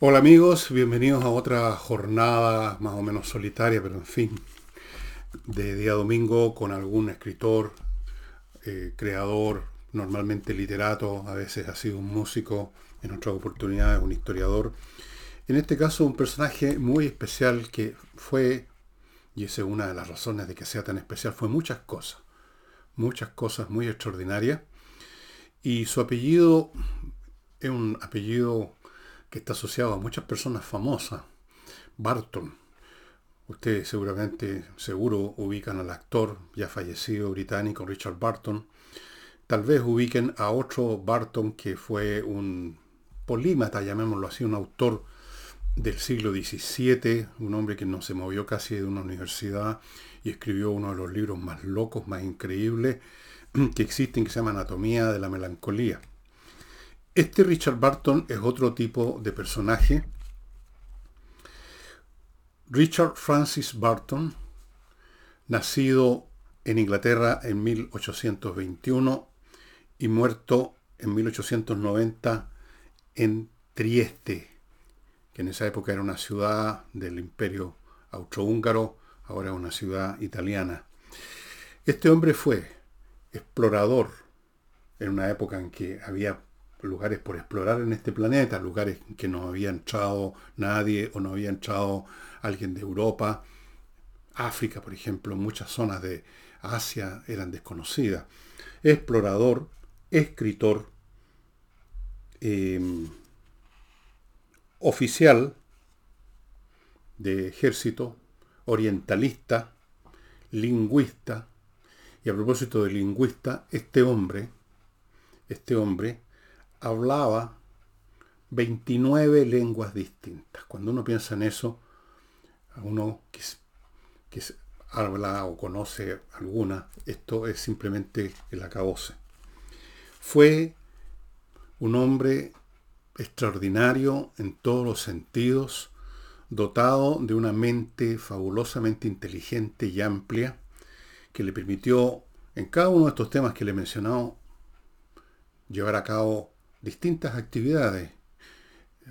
Hola amigos, bienvenidos a otra jornada más o menos solitaria, pero en fin, de día domingo con algún escritor, eh, creador, normalmente literato, a veces ha sido un músico, en otras oportunidades un historiador. En este caso un personaje muy especial que fue, y esa es una de las razones de que sea tan especial, fue muchas cosas, muchas cosas muy extraordinarias. Y su apellido es un apellido que está asociado a muchas personas famosas. Barton. Ustedes seguramente, seguro, ubican al actor ya fallecido británico Richard Barton. Tal vez ubiquen a otro Barton que fue un polímata, llamémoslo así, un autor del siglo XVII, un hombre que no se movió casi de una universidad y escribió uno de los libros más locos, más increíbles que existen, que se llama Anatomía de la Melancolía. Este Richard Barton es otro tipo de personaje. Richard Francis Barton, nacido en Inglaterra en 1821 y muerto en 1890 en Trieste, que en esa época era una ciudad del imperio austrohúngaro, ahora es una ciudad italiana. Este hombre fue explorador en una época en que había lugares por explorar en este planeta, lugares que no había entrado nadie o no había entrado alguien de Europa. África, por ejemplo, muchas zonas de Asia eran desconocidas. Explorador, escritor, em, oficial de ejército, orientalista, lingüista. Y a propósito de lingüista, este hombre, este hombre hablaba 29 lenguas distintas. Cuando uno piensa en eso, uno que, que habla o conoce alguna, esto es simplemente el acabose. Fue un hombre extraordinario en todos los sentidos, dotado de una mente fabulosamente inteligente y amplia, que le permitió, en cada uno de estos temas que le he mencionado, llevar a cabo distintas actividades.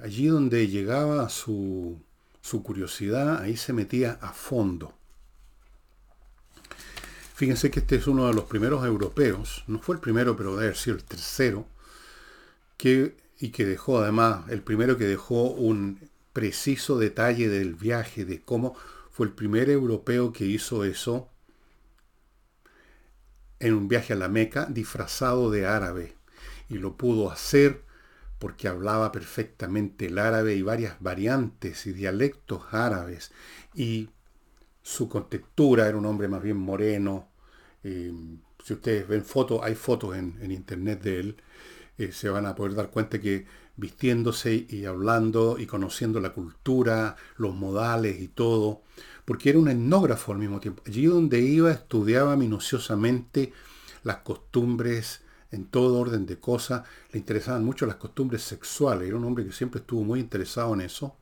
Allí donde llegaba su, su curiosidad, ahí se metía a fondo. Fíjense que este es uno de los primeros europeos, no fue el primero, pero debe haber sido el tercero, que, y que dejó además, el primero que dejó un preciso detalle del viaje, de cómo fue el primer europeo que hizo eso en un viaje a la Meca disfrazado de árabe y lo pudo hacer porque hablaba perfectamente el árabe y varias variantes y dialectos árabes y su contextura era un hombre más bien moreno. Eh, si ustedes ven fotos, hay fotos en, internet de él, eh, se van a poder dar cuenta que vistiéndose y hablando y conociendo la cultura, los modales y todo, porque era un etnógrafo al mismo tiempo. Allí donde iba estudiaba minuciosamente las costumbres, en todo orden de cosas, le interesaban mucho las costumbres sexuales, era un hombre que siempre estuvo muy interesado en eso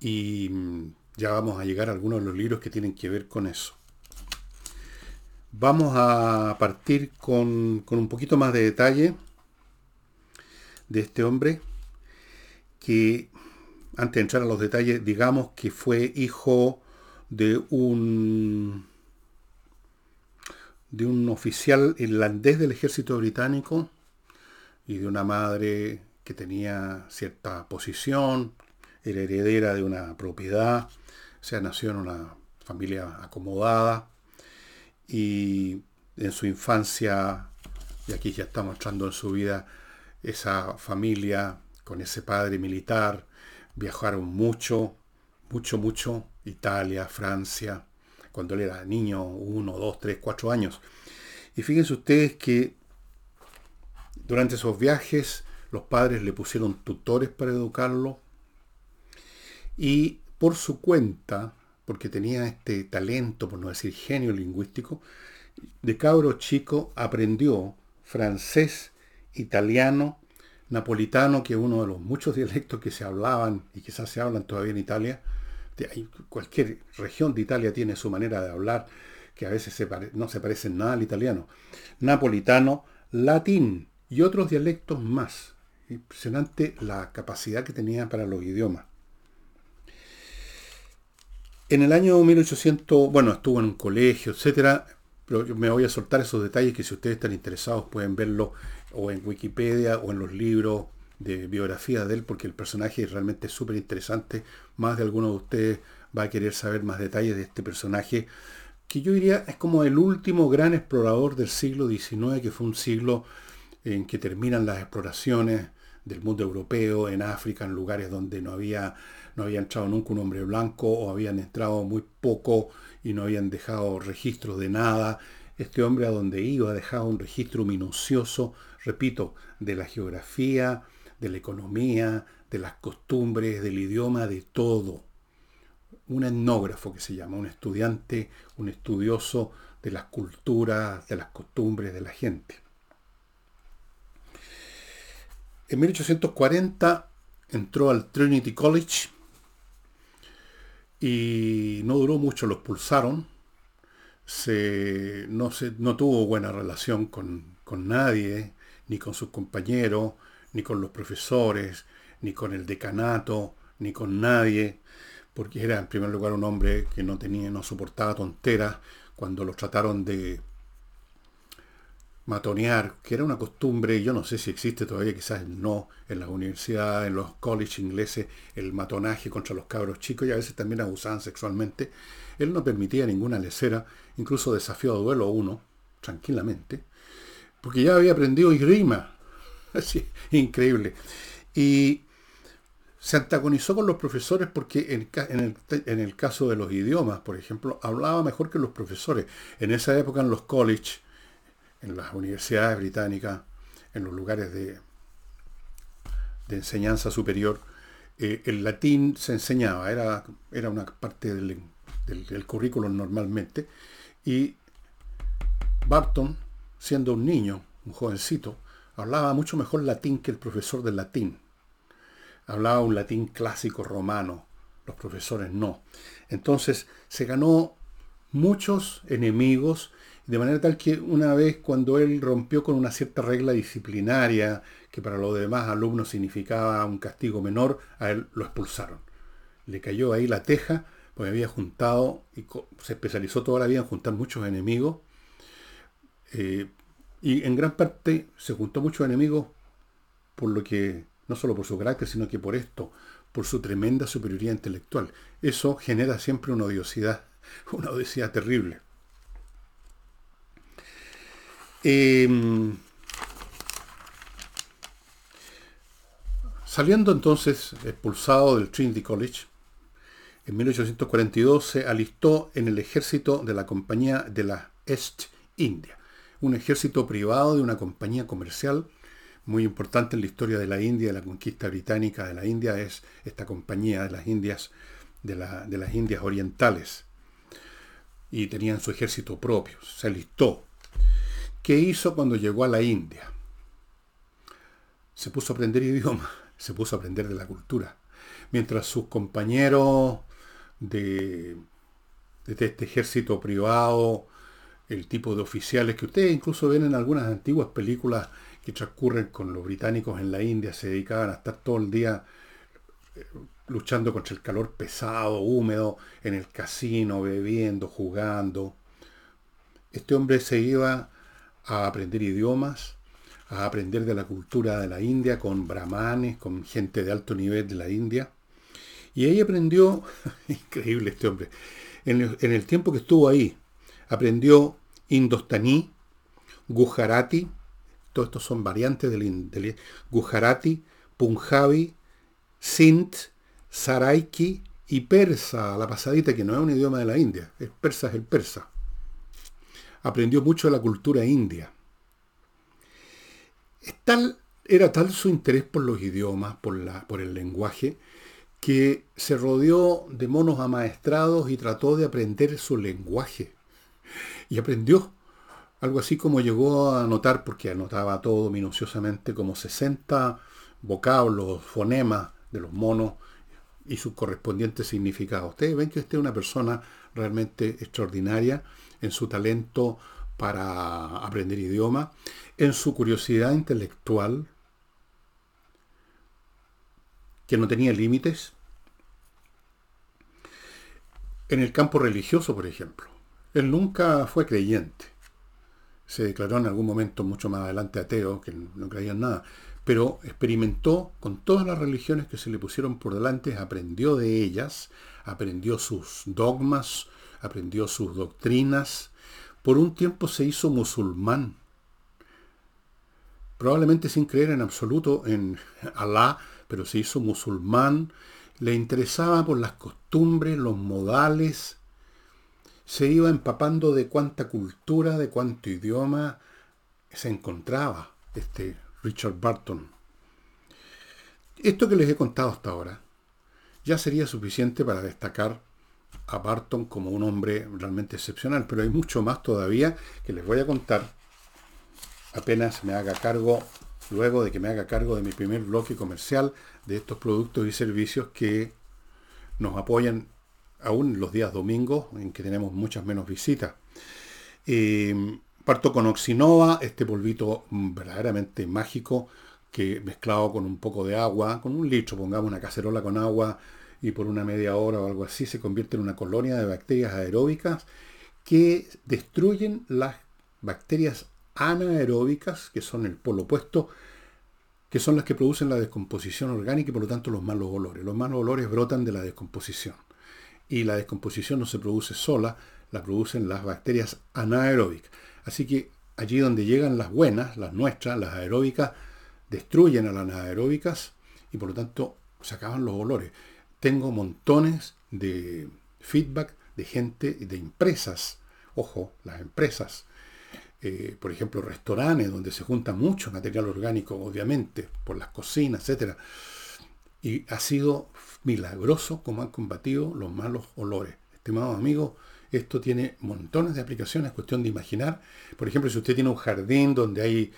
y mm, ya vamos a llegar a algunos de los libros que tienen que ver con eso. Vamos a partir con, con un poquito más de detalle de este hombre que, antes de entrar a los detalles, digamos que fue hijo de un de un oficial irlandés del ejército británico y de una madre que tenía cierta posición, era heredera de una propiedad, o sea, nació en una familia acomodada y en su infancia, y aquí ya está mostrando en su vida, esa familia con ese padre militar, viajaron mucho, mucho, mucho, Italia, Francia, cuando él era niño, uno, dos, tres, cuatro años. Y fíjense ustedes que durante esos viajes los padres le pusieron tutores para educarlo y por su cuenta, porque tenía este talento, por no decir genio lingüístico, de cabro chico aprendió francés, italiano, napolitano, que es uno de los muchos dialectos que se hablaban y quizás se hablan todavía en Italia, cualquier región de Italia tiene su manera de hablar, que a veces no se parece nada al italiano. Napolitano, latín y otros dialectos más. Impresionante la capacidad que tenía para los idiomas. En el año 1800, bueno, estuvo en un colegio, etcétera, pero me voy a soltar esos detalles que si ustedes están interesados pueden verlo o en Wikipedia o en los libros de biografía de él, porque el personaje realmente es súper interesante. Más de alguno de ustedes va a querer saber más detalles de este personaje, que yo diría es como el último gran explorador del siglo XIX, que fue un siglo en que terminan las exploraciones del mundo europeo, en África, en lugares donde no había, no había entrado nunca un hombre blanco o habían entrado muy poco y no habían dejado registros de nada. Este hombre a donde iba dejaba un registro minucioso, repito, de la geografía, de la economía, de las costumbres, del idioma, de todo. Un etnógrafo que se llama, un estudiante, un estudioso de las culturas, de las costumbres de la gente. En 1840 entró al Trinity College y no duró mucho, lo expulsaron. Se, no, se, no tuvo buena relación con, con nadie, ni con sus compañeros, ni con los profesores, ni con el decanato, ni con nadie, porque era en primer lugar un hombre que no tenía, no soportaba tonteras cuando lo trataron de matonear, que era una costumbre, yo no sé si existe todavía, quizás no, en las universidades, en los colleges ingleses, el matonaje contra los cabros chicos y a veces también abusaban sexualmente. Él no permitía ninguna lecera, incluso desafió a duelo a uno, tranquilamente, porque ya había aprendido grima. Así, increíble. Y se antagonizó con los profesores porque en, el, caso de los idiomas, por ejemplo, hablaba mejor que los profesores. En esa época en los colleges, en las universidades británicas, en los lugares de, de enseñanza superior, eh, el latín se enseñaba, era, era una parte del, del, del currículum normalmente, y Barton, siendo un niño, un jovencito, hablaba mucho mejor latín que el profesor del latín. Hablaba un latín clásico romano, los profesores no. Entonces se ganó muchos enemigos, de manera tal que una vez cuando él rompió con una cierta regla disciplinaria, que para los demás alumnos significaba un castigo menor, a él lo expulsaron. Le cayó ahí la teja, porque había juntado, y se especializó toda la vida en juntar muchos enemigos, eh, y en gran parte se juntó muchos enemigos por lo que, no solo por su carácter, sino que por esto, por su tremenda superioridad intelectual. Eso genera siempre una odiosidad, una odiosidad terrible. Em, saliendo entonces expulsado del Trinity College, en 1842 se alistó en el ejército de la compañía de la East India un ejército privado de una compañía comercial muy importante en la historia de la India, de la conquista británica de la India, es esta compañía de las Indias, de, las Indias orientales. Y tenían su ejército propio, se alistó. ¿Qué hizo cuando llegó a la India? Se puso a aprender idioma, se puso a aprender de la cultura. Mientras sus compañeros de, de este ejército privado el tipo de oficiales que ustedes incluso ven en algunas antiguas películas que transcurren con los británicos en la India, se dedicaban a estar todo el día eh, luchando contra el calor pesado, húmedo, en el casino, bebiendo, jugando. Este hombre se iba a aprender idiomas, a aprender de la cultura de la India con brahmanes, con gente de alto nivel de la India. Y ahí aprendió, increíble este hombre, en el tiempo que estuvo ahí, aprendió indostaní, gujarati, todos estos son variantes del, gujarati, punjabi, sint, saraiki y persa, la pasadita, que no es un idioma de la India, es persa es el persa. Aprendió mucho de la cultura india. era tal su interés por los idiomas, por, la, por el lenguaje, que se rodeó de monos amaestrados y trató de aprender su lenguaje y aprendió. Algo así como llegó a anotar, porque anotaba todo minuciosamente, como 60 vocablos, fonemas de los monos y sus correspondientes significados. Ustedes ven que este es una persona realmente extraordinaria en su talento para aprender idioma, en su curiosidad intelectual, que no tenía límites. En el campo religioso, por ejemplo, él nunca fue creyente. Se declaró en algún momento mucho más adelante ateo, que no creía en nada, pero experimentó con todas las religiones que se le pusieron por delante, aprendió de ellas, aprendió sus dogmas, aprendió sus doctrinas. Por un tiempo se hizo musulmán, probablemente sin creer en absoluto en Alá, pero se hizo musulmán, le interesaba por las costumbres, los modales, se iba empapando de cuánta cultura, de cuánto idioma se encontraba este Richard Barton. Esto que les he contado hasta ahora ya sería suficiente para destacar a Barton como un hombre realmente excepcional, pero hay mucho más todavía que les voy a contar apenas me haga cargo, luego de que me haga cargo de mi primer bloque comercial de estos productos y servicios que nos apoyan aún los días domingos en que tenemos muchas menos visitas. Eh, parto con Oxinova, este polvito verdaderamente mágico que mezclado con un poco de agua, con un litro, pongamos una cacerola con agua y por una media hora o algo así, se convierte en una colonia de bacterias aeróbicas que destruyen las bacterias anaeróbicas, que son el polo opuesto, que son las que producen la descomposición orgánica y por lo tanto los malos olores. Los malos olores brotan de la descomposición. Y la descomposición no se produce sola, la producen las bacterias anaeróbicas. Así que allí donde llegan las buenas, las nuestras, las aeróbicas, destruyen a las anaeróbicas y por lo tanto se acaban los olores. Tengo montones de feedback de gente, de empresas, ojo, las empresas, eh, por ejemplo, restaurantes donde se junta mucho material orgánico, obviamente, por las cocinas, etc. Y ha sido milagroso como han combatido los malos olores. Estimados amigos, esto tiene montones de aplicaciones, cuestión de imaginar. Por ejemplo, si usted tiene un jardín donde hay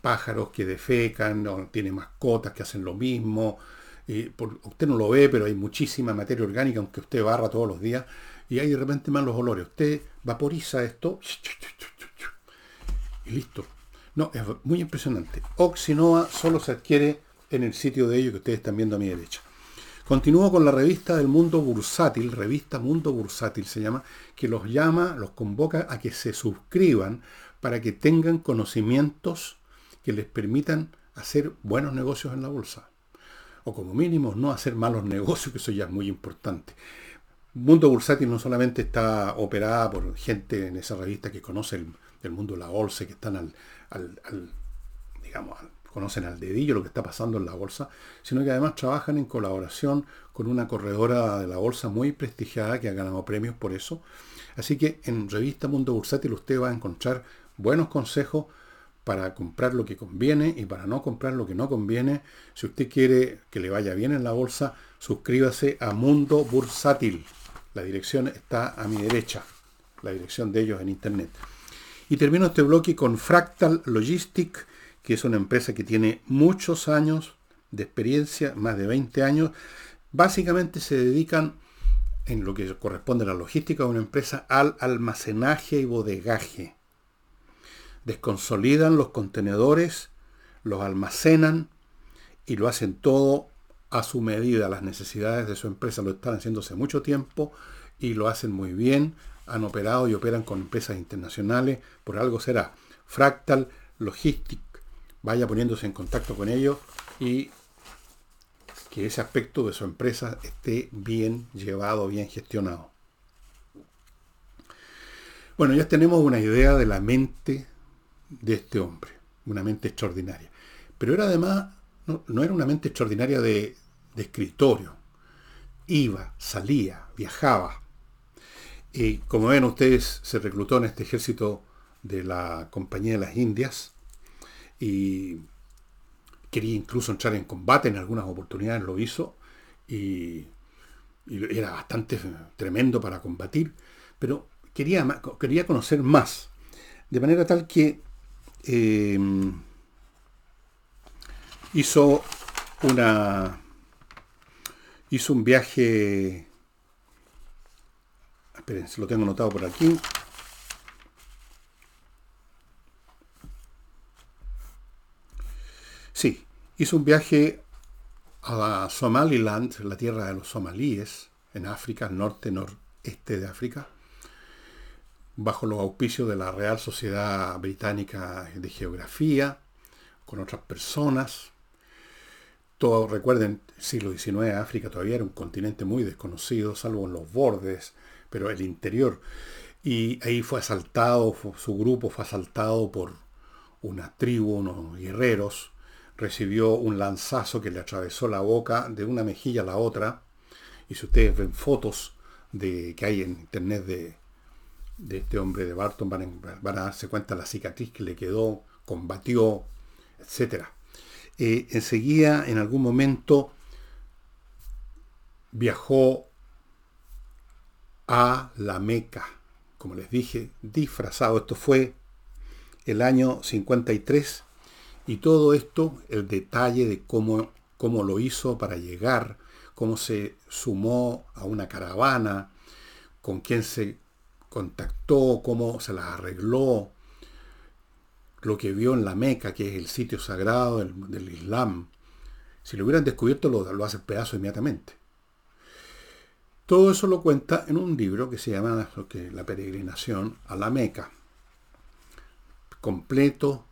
pájaros que defecan, o tiene mascotas que hacen lo mismo, y usted no lo ve, pero hay muchísima materia orgánica, aunque usted barra todos los días, y hay de repente malos olores. Usted vaporiza esto y listo. No, es muy impresionante. Oxinoa solo se adquiere en el sitio de ellos que ustedes están viendo a mi derecha. Continúo con la revista del mundo bursátil, revista Mundo Bursátil se llama, que los llama, los convoca a que se suscriban para que tengan conocimientos que les permitan hacer buenos negocios en la bolsa. O como mínimo no hacer malos negocios, que eso ya es muy importante. Mundo Bursátil no solamente está operada por gente en esa revista que conoce el, mundo de la bolsa, que están al, al, digamos, conocen al dedillo lo que está pasando en la bolsa, sino que además trabajan en colaboración con una corredora de la bolsa muy prestigiada que ha ganado premios por eso. Así que en Revista Mundo Bursátil usted va a encontrar buenos consejos para comprar lo que conviene y para no comprar lo que no conviene. Si usted quiere que le vaya bien en la bolsa, suscríbase a Mundo Bursátil. La dirección está a mi derecha, la dirección de ellos en internet. Y termino este bloque con Fractal Logistic, que es una empresa que tiene muchos años de experiencia, más de 20 años. Básicamente se dedican, en lo que corresponde a la logística de una empresa, al almacenaje y bodegaje. Desconsolidan los contenedores, los almacenan y lo hacen todo a su medida, las necesidades de su empresa. Lo están haciendo hace mucho tiempo y lo hacen muy bien han operado y operan con empresas internacionales, por algo será. Fractal Logistic, vaya poniéndose en contacto con ellos y que ese aspecto de su empresa esté bien llevado, bien gestionado. Bueno, ya tenemos una idea de la mente de este hombre, una mente extraordinaria. Pero era además, no, era una mente extraordinaria de, de escritorio. Iba, salía, viajaba, y como ven ustedes, se reclutó en este ejército de la Compañía de las Indias y quería incluso entrar en combate, en algunas oportunidades lo hizo y, era bastante tremendo para combatir, pero quería, quería conocer más, de manera tal que eh, hizo una hizo un viaje Esperen, lo tengo anotado por aquí. Sí, hizo un viaje a Somaliland, la tierra de los somalíes, en África, norte, noreste de África, bajo los auspicios de la Real Sociedad Británica de Geografía, con otras personas. Todo, recuerden, siglo XIX África todavía era un continente muy desconocido, salvo en los bordes, pero el interior. Y ahí fue asaltado, su grupo fue asaltado por una tribu, unos guerreros, recibió un lanzazo que le atravesó la boca de una mejilla a la otra. Y si ustedes ven fotos de, que hay en internet de, este hombre de Barton, van, a darse cuenta de la cicatriz que le quedó, combatió, etc. Eh, enseguida, en algún momento, viajó a la Meca, como les dije, disfrazado. Esto fue el año 53 y todo esto, el detalle de cómo, cómo lo hizo para llegar, cómo se sumó a una caravana, con quién se contactó, cómo se la arregló, lo que vio en la Meca, que es el sitio sagrado del, Islam. Si lo hubieran descubierto, lo, lo hace pedazo inmediatamente. Todo eso lo cuenta en un libro que se llama La peregrinación a la Meca. Completo,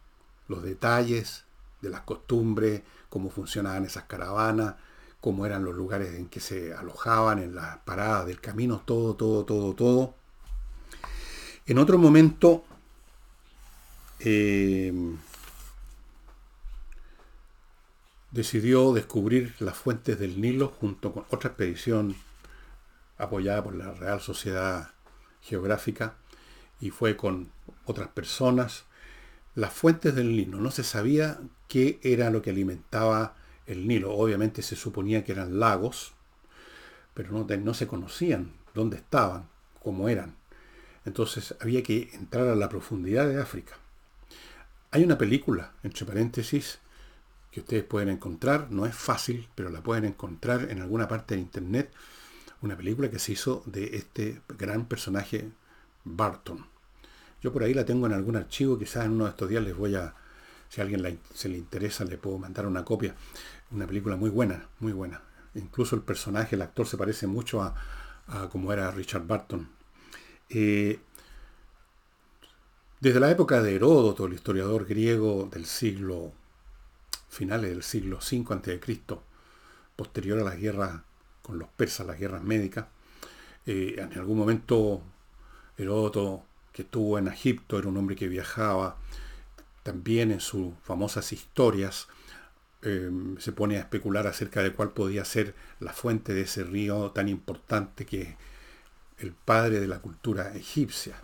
los detalles de las costumbres, cómo funcionaban esas caravanas, cómo eran los lugares en que se alojaban, en las paradas del camino, todo, todo, todo, todo. En otro momento, eh, decidió descubrir las fuentes del Nilo junto con otra expedición apoyada por la Real Sociedad Geográfica y fue con otras personas las fuentes del Nilo. No se sabía qué era lo que alimentaba el Nilo. Obviamente se suponía que eran lagos, pero no, se conocían dónde estaban, cómo eran. Entonces había que entrar a la profundidad de África. Hay una película, entre paréntesis, que ustedes pueden encontrar, no es fácil, pero la pueden encontrar en alguna parte de internet, una película que se hizo de este gran personaje Barton. Yo por ahí la tengo en algún archivo, quizás en uno de estos días les voy a, si a alguien se le interesa, le puedo mandar una copia. Una película muy buena, muy buena. Incluso el personaje, el actor se parece mucho a, como era Richard Barton. Eh, desde la época de Heródoto, el historiador griego del siglo, finales del siglo V a.C., posterior a las guerras con los persas, las guerras médicas, eh, en algún momento Heródoto que estuvo en Egipto, era un hombre que viajaba, también en sus famosas historias em, se pone a especular acerca de cuál podía ser la fuente de ese río tan importante que es el padre de la cultura egipcia.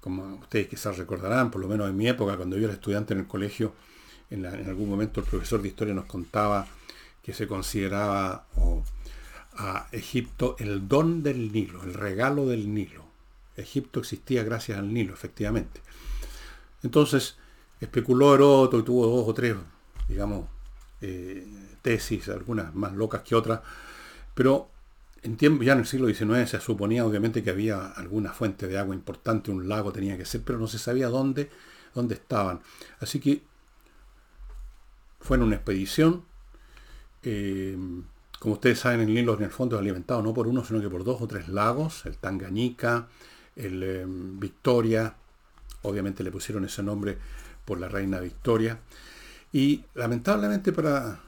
Como ustedes quizás recordarán, por lo menos en mi época, cuando yo era estudiante en el colegio, en, algún momento el profesor de historia nos contaba que se consideraba a Egipto el don del Nilo, el regalo del Nilo. Egipto existía gracias al Nilo, efectivamente. Entonces, especuló Heródoto y tuvo dos o tres, digamos, eh, tesis, algunas más locas que otras, pero en tiempo, ya en el siglo XIX se suponía obviamente que había alguna fuente de agua importante, un lago tenía que ser, pero no se sabía dónde, dónde estaban. Así que fue en una expedición. Eh, como ustedes saben, el Nilo en el fondo es alimentado no por uno, sino que por dos o tres lagos, el Tanganica, el em, Victoria, obviamente le pusieron ese nombre por la reina Victoria, y lamentablemente para,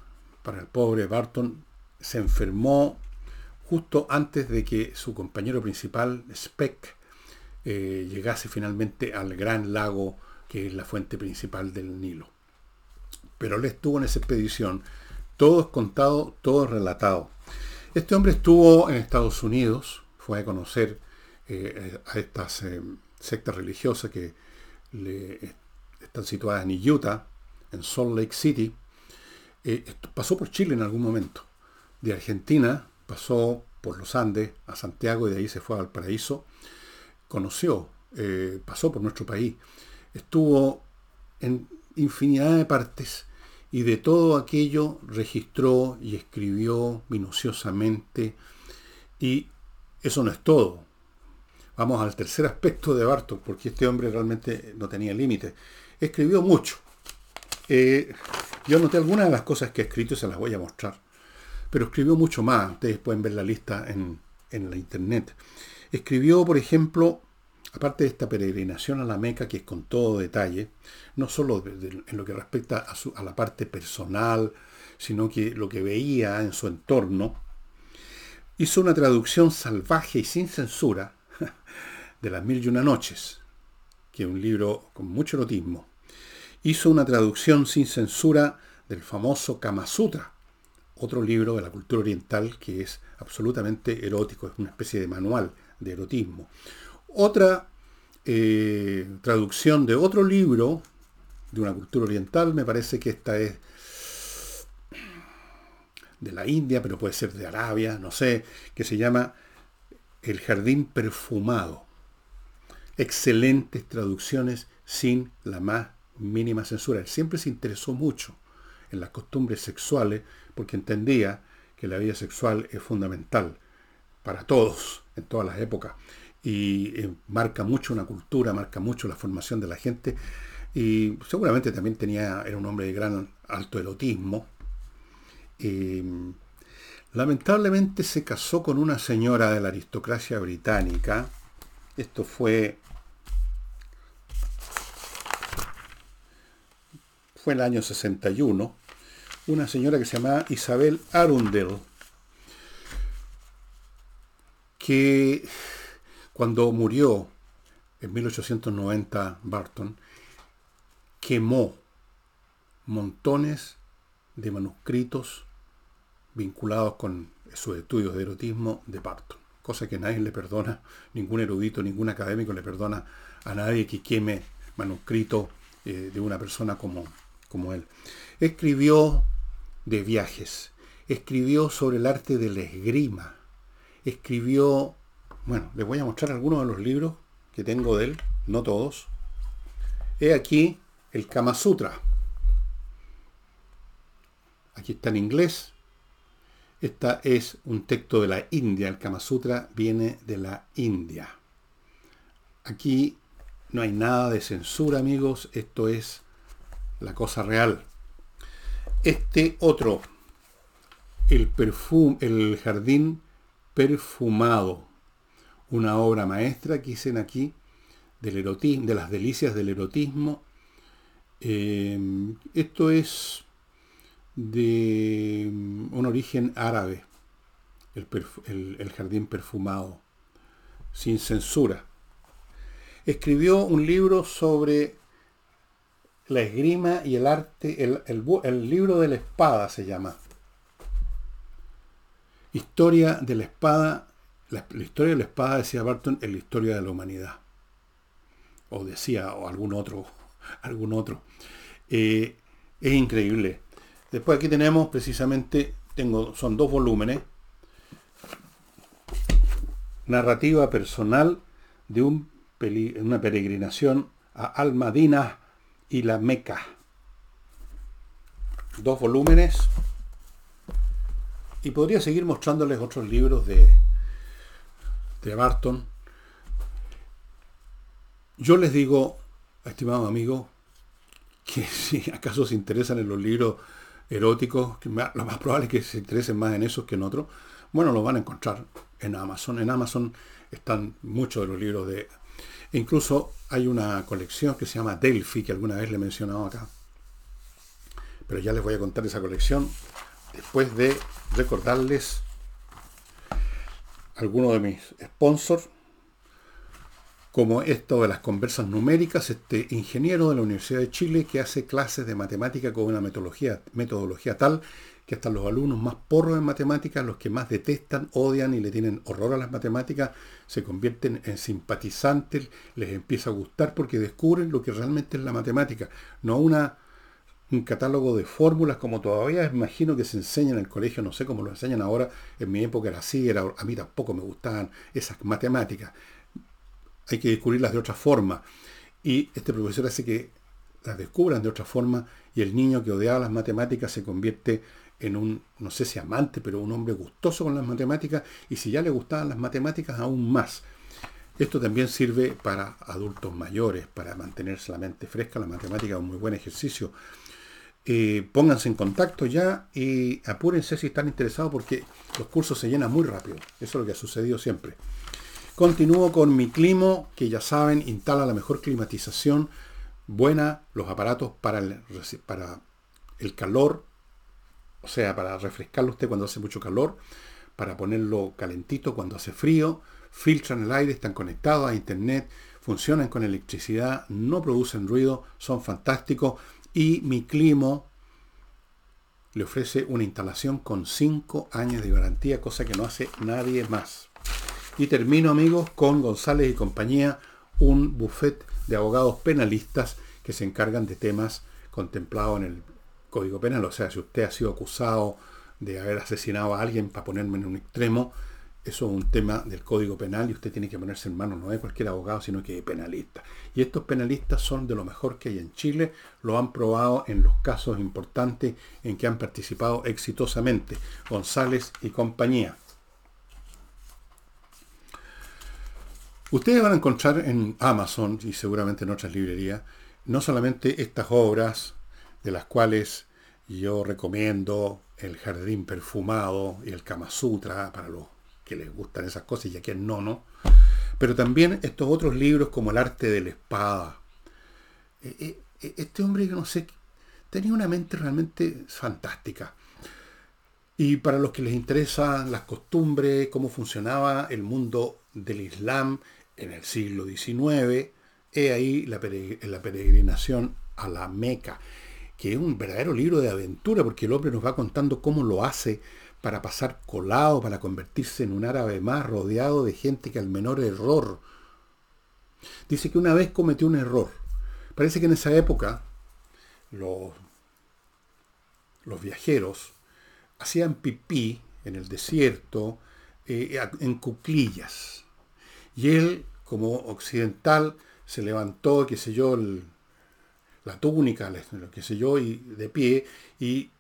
para el pobre Barton se enfermó justo antes de que su compañero principal, Speck, eh, llegase finalmente al gran lago que es la fuente principal del Nilo. Pero él estuvo en esa expedición, todo es contado, todo es relatado. Este hombre estuvo en Estados Unidos, fue a conocer eh, a estas eh, sectas religiosas que están situadas en Utah, en Salt Lake City. Eh, pasó por Chile en algún momento. De Argentina pasó por los Andes a Santiago y de ahí se fue al paraíso. Conoció, pasó por nuestro país. Estuvo en infinidad de partes y de todo aquello registró y escribió minuciosamente. Y eso no es todo. Vamos al tercer aspecto de Bartok, porque este hombre realmente no tenía límite. Escribió mucho. Eh, yo anoté algunas de las cosas que ha escrito y se las voy a mostrar. pero escribió mucho más. Ustedes pueden ver la lista en, la internet. Escribió, por ejemplo, aparte de esta peregrinación a la Meca, que es con todo detalle, no solo en lo que respecta a, la parte personal, sino que lo que veía en su entorno, hizo una traducción salvaje y sin censura de Las Mil y Una Noches, que es un libro con mucho erotismo. Hizo una traducción sin censura del famoso Kama Sutra, otro libro de la cultura oriental que es absolutamente erótico, es una especie de manual de erotismo. Otra eh, traducción de otro libro de una cultura oriental, me parece que esta es de la India, pero puede ser de Arabia, no sé, que se llama El Jardín Perfumado. Excelentes traducciones sin la más mínima censura. Él siempre se interesó mucho en las costumbres sexuales porque entendía que la vida sexual es fundamental para todos, en todas las épocas, y eh, marca mucho una cultura, marca mucho la formación de la gente, y seguramente también tenía, era un hombre de gran alto erotismo. lamentablemente se casó con una señora de la aristocracia británica, esto fue fue en el año 61, una señora que se llamaba Isabel Arundel, que cuando murió en 1890 Barton, quemó montones de manuscritos vinculados con sus estudios de erotismo de Barton, cosa que nadie le perdona, ningún erudito, ningún académico le perdona a nadie que queme manuscritos eh, de una persona como, como él. Escribió de viajes, escribió sobre el arte de la esgrima, escribió, bueno, les voy a mostrar algunos de los libros que tengo de él, no todos. He aquí el Kama Sutra. Aquí está en inglés. Esta es un texto de la India. El Kama Sutra viene de la India. Aquí no hay nada de censura, amigos. Esto es la cosa real. Este otro, el, el jardín perfumado, una obra maestra que dicen aquí del erotismo, de las delicias del erotismo. Em, esto es de un origen árabe, el jardín perfumado, sin censura. Escribió un libro sobre la esgrima y el arte, el, libro de la espada se llama. Historia de la espada, la, historia de la espada, decía Barton, es la historia de la humanidad. O decía, o algún otro, algún otro. Eh, es increíble. Después aquí tenemos precisamente, tengo, son dos volúmenes. Narrativa personal de un, una peregrinación a Al-Madinah y la Meca. Dos volúmenes. Y podría seguir mostrándoles otros libros de, de Barton. Yo les digo, estimado amigo, que si acaso se interesan en los libros eróticos, que lo más probable es que se interesen más en esos que en otros, bueno, lo van a encontrar en Amazon. En Amazon están muchos de los libros de e incluso hay una colección que se llama Delphi, que alguna vez le he mencionado acá. Pero ya les voy a contar esa colección después de recordarles algunos de mis sponsors, como esto de las conversas numéricas, este ingeniero de la Universidad de Chile que hace clases de matemática con una metodología, metodología tal que hasta los alumnos más porros en matemáticas, los que más detestan, odian y le tienen horror a las matemáticas, se convierten en simpatizantes, les empieza a gustar porque descubren lo que realmente es la matemática, no una, un catálogo de fórmulas como todavía imagino que se enseña en el colegio, no sé cómo lo enseñan ahora, en mi época era así, era, a mí tampoco me gustaban esas matemáticas, hay que descubrirlas de otra forma. Y este profesor hace que las descubran de otra forma y el niño que odiaba las matemáticas se convierte en un, no sé si amante, pero un hombre gustoso con las matemáticas y si ya le gustaban las matemáticas, aún más. Esto también sirve para adultos mayores, para mantenerse la mente fresca. La matemática es un muy buen ejercicio. eh, pónganse en contacto ya y apúrense si están interesados porque los cursos se llenan muy rápido. Eso es lo que ha sucedido siempre. Continúo con mi climo, que ya saben, instala la mejor climatización, buena, los aparatos para el, calor, o sea, para refrescarlo usted cuando hace mucho calor, para ponerlo calentito cuando hace frío, filtran el aire, están conectados a internet, funcionan con electricidad, no producen ruido, son fantásticos y mi climo le ofrece una instalación con 5 años de garantía, cosa que no hace nadie más. Y termino amigos con González y compañía, un buffet de abogados penalistas que se encargan de temas contemplados en el Código Penal. O sea, si usted ha sido acusado de haber asesinado a alguien, para ponerme en un extremo, eso es un tema del Código Penal y usted tiene que ponerse en manos no de cualquier abogado, sino que de penalista. Y estos penalistas son de lo mejor que hay en Chile, lo han probado en los casos importantes en que han participado exitosamente, González y compañía. Ustedes van a encontrar en Amazon y seguramente en otras librerías, no solamente estas obras de las cuales yo recomiendo el jardín perfumado y el Kama Sutra para los que les gustan esas cosas y a quien no, ¿no? Pero también estos otros libros como El arte de la espada. E, e, e, este hombre, no sé, tenía una mente realmente fantástica. Y para los que les interesan las costumbres, cómo funcionaba el mundo del Islam en el siglo XIX, he ahí la, peregrinación a la Meca, que es un verdadero libro de aventura, porque el hombre nos va contando cómo lo hace, para pasar colado, para convertirse en un árabe más rodeado de gente que al menor error. Dice que una vez cometió un error. Parece que en esa época los, los viajeros hacían pipí en el desierto eh, en cuclillas. Y él, como occidental, se levantó, qué sé yo, la túnica, lo que sé yo, y de pie, y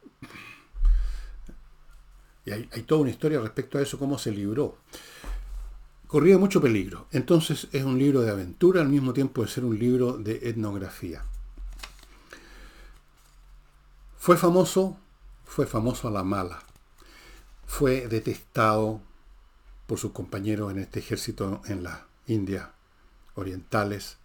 y hay, toda una historia respecto a eso, cómo se libró. Corría mucho peligro. Entonces es un libro de aventura al mismo tiempo de ser un libro de etnografía. Fue famoso, fue famoso a la mala. Fue detestado por sus compañeros en este ejército en las Indias orientales.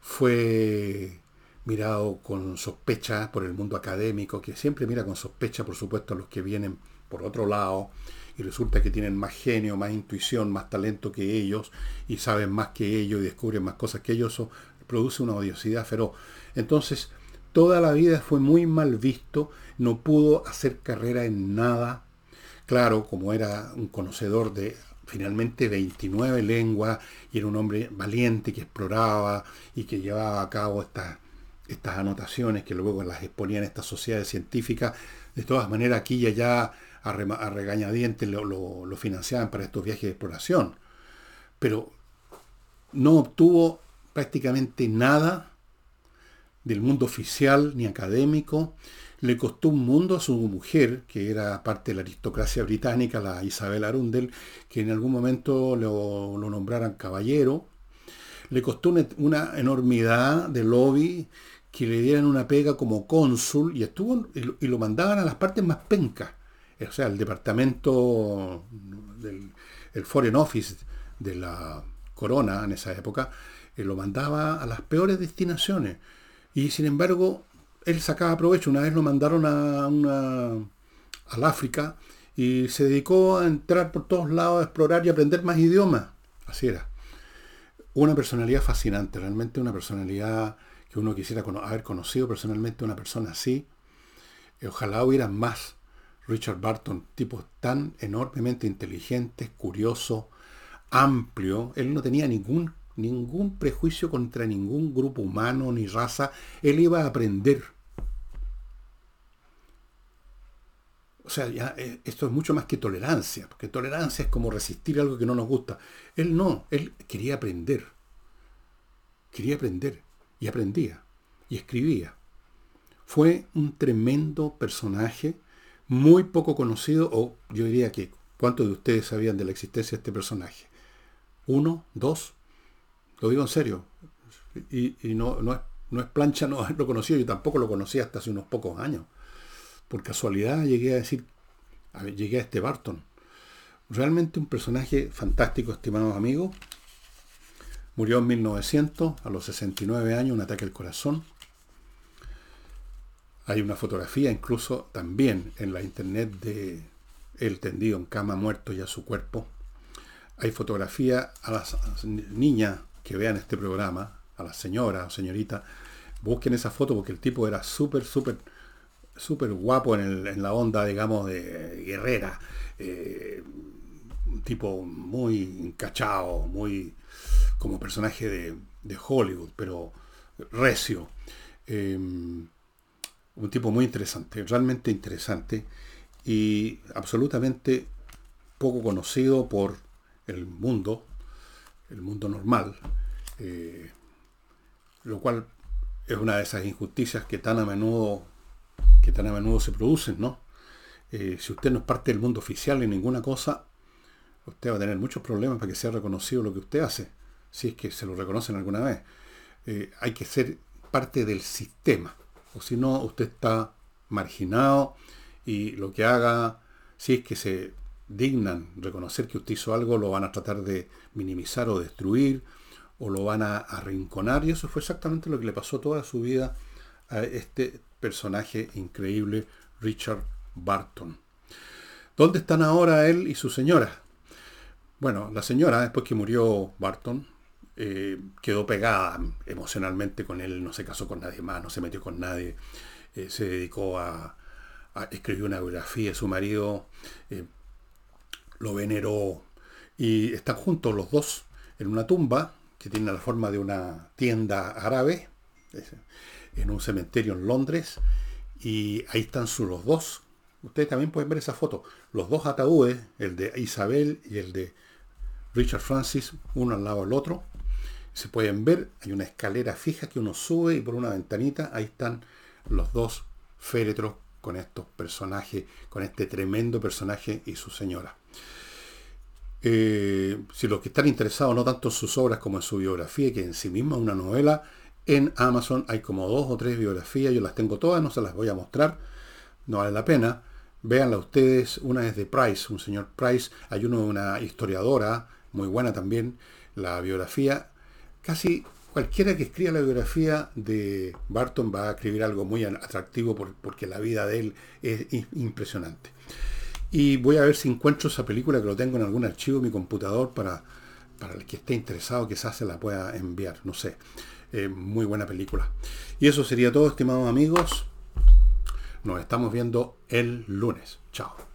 Fue mirado con sospecha por el mundo académico, que siempre mira con sospecha, por supuesto, a los que vienen por otro lado, y resulta que tienen más genio, más intuición, más talento que ellos, y saben más que ellos y descubren más cosas que ellos, produce una odiosidad feroz. Entonces, toda la vida fue muy mal visto, no pudo hacer carrera en nada. Claro, como era un conocedor de finalmente 29 lenguas y era un hombre valiente que exploraba y que llevaba a cabo estas, anotaciones que luego las exponían estas sociedades científicas, de todas maneras aquí y allá a, regañadientes lo, financiaban para estos viajes de exploración. Pero no obtuvo prácticamente nada del mundo oficial ni académico. Le costó un mundo a su mujer, que era parte de la aristocracia británica, la Isabel Arundel, que en algún momento lo, nombraran caballero. Le costó una, enormidad de lobby que le dieran una pega como cónsul y estuvo y lo mandaban a las partes más pencas o sea, el departamento del el Foreign Office de la corona en esa época, eh, lo mandaba a las peores destinaciones. Y sin embargo, él sacaba provecho. Una vez lo mandaron a una, al África y se dedicó a entrar por todos lados, a explorar y aprender más idiomas. Así era. Una personalidad fascinante, realmente una personalidad que uno quisiera haber conocido personalmente, una persona así. ojalá hubiera más Richard Barton, tipo tan enormemente inteligente, curioso, amplio. Él no tenía ningún, ningún prejuicio contra ningún grupo humano ni raza. Él iba a aprender. O sea, ya, eh, esto es mucho más que tolerancia, porque tolerancia es como resistir algo que no nos gusta. Él no, él quería aprender. Quería aprender y aprendía y escribía. Fue un tremendo personaje muy poco conocido, o yo diría que, ¿cuántos de ustedes sabían de la existencia de este personaje? ¿Uno? ¿Dos? Lo digo en serio. Y, no, no, es, no es plancha no haberlo conocido, yo tampoco lo conocí hasta hace unos pocos años. Por casualidad llegué a decir, llegué a este Barton. Realmente un personaje fantástico, estimados amigos. Murió en 1900, a los 69 años, un ataque al corazón. Hay una fotografía incluso también en la internet de él tendido en cama, muerto ya su cuerpo. Hay fotografía a las niñas que vean este programa, a las señoras o señoritas, busquen esa foto porque el tipo era súper, súper, súper guapo en, la onda, digamos, de guerrera. Eh, un tipo muy encachado, muy como personaje de, Hollywood, pero recio. Em, un tipo muy interesante, realmente interesante y absolutamente poco conocido por el mundo, el mundo normal, eh, lo cual es una de esas injusticias que tan a menudo, que tan a menudo se producen, ¿no? Eh, si usted no es parte del mundo oficial en ninguna cosa, usted va a tener muchos problemas para que sea reconocido lo que usted hace, si es que se lo reconocen alguna vez. Eh, hay que ser parte del sistema, o si no, usted está marginado y lo que haga, si es que se dignan reconocer que usted hizo algo, lo van a tratar de minimizar o destruir, o lo van a arrinconar, y eso fue exactamente lo que le pasó toda su vida a este personaje increíble, Richard Barton. ¿Dónde están ahora él y su señora? Bueno, la señora, después que murió Barton, eh, quedó pegada emocionalmente con él, no se casó con nadie más, no se metió con nadie, eh, se dedicó a, escribir una biografía, su marido eh, lo veneró y están juntos los dos en una tumba que tiene la forma de una tienda árabe, en un cementerio en Londres, y ahí están sus los dos. Ustedes también pueden ver esa foto. Los dos ataúdes, el de Isabel y el de Richard Francis, uno al lado del otro. Se pueden ver, hay una escalera fija que uno sube y por una ventanita ahí están los dos féretros con estos personajes, con este tremendo personaje y su señora. Eh, si los que están interesados no tanto en sus obras como en su biografía, que en sí misma es una novela, en Amazon hay como dos o tres biografías, yo las tengo todas, no se las voy a mostrar, no vale la pena. Véanla ustedes, una es de Price, un señor Price, hay uno de una historiadora, muy buena también, la biografía. Casi cualquiera que escriba la biografía de Barton va a escribir algo muy atractivo porque la vida de él es impresionante. Y voy a ver si encuentro esa película que lo tengo en algún archivo en mi computador para, para el que esté interesado quizás se la pueda enviar. No sé. Muy buena película. Y eso sería todo, estimados amigos. Nos estamos viendo el lunes. Chao.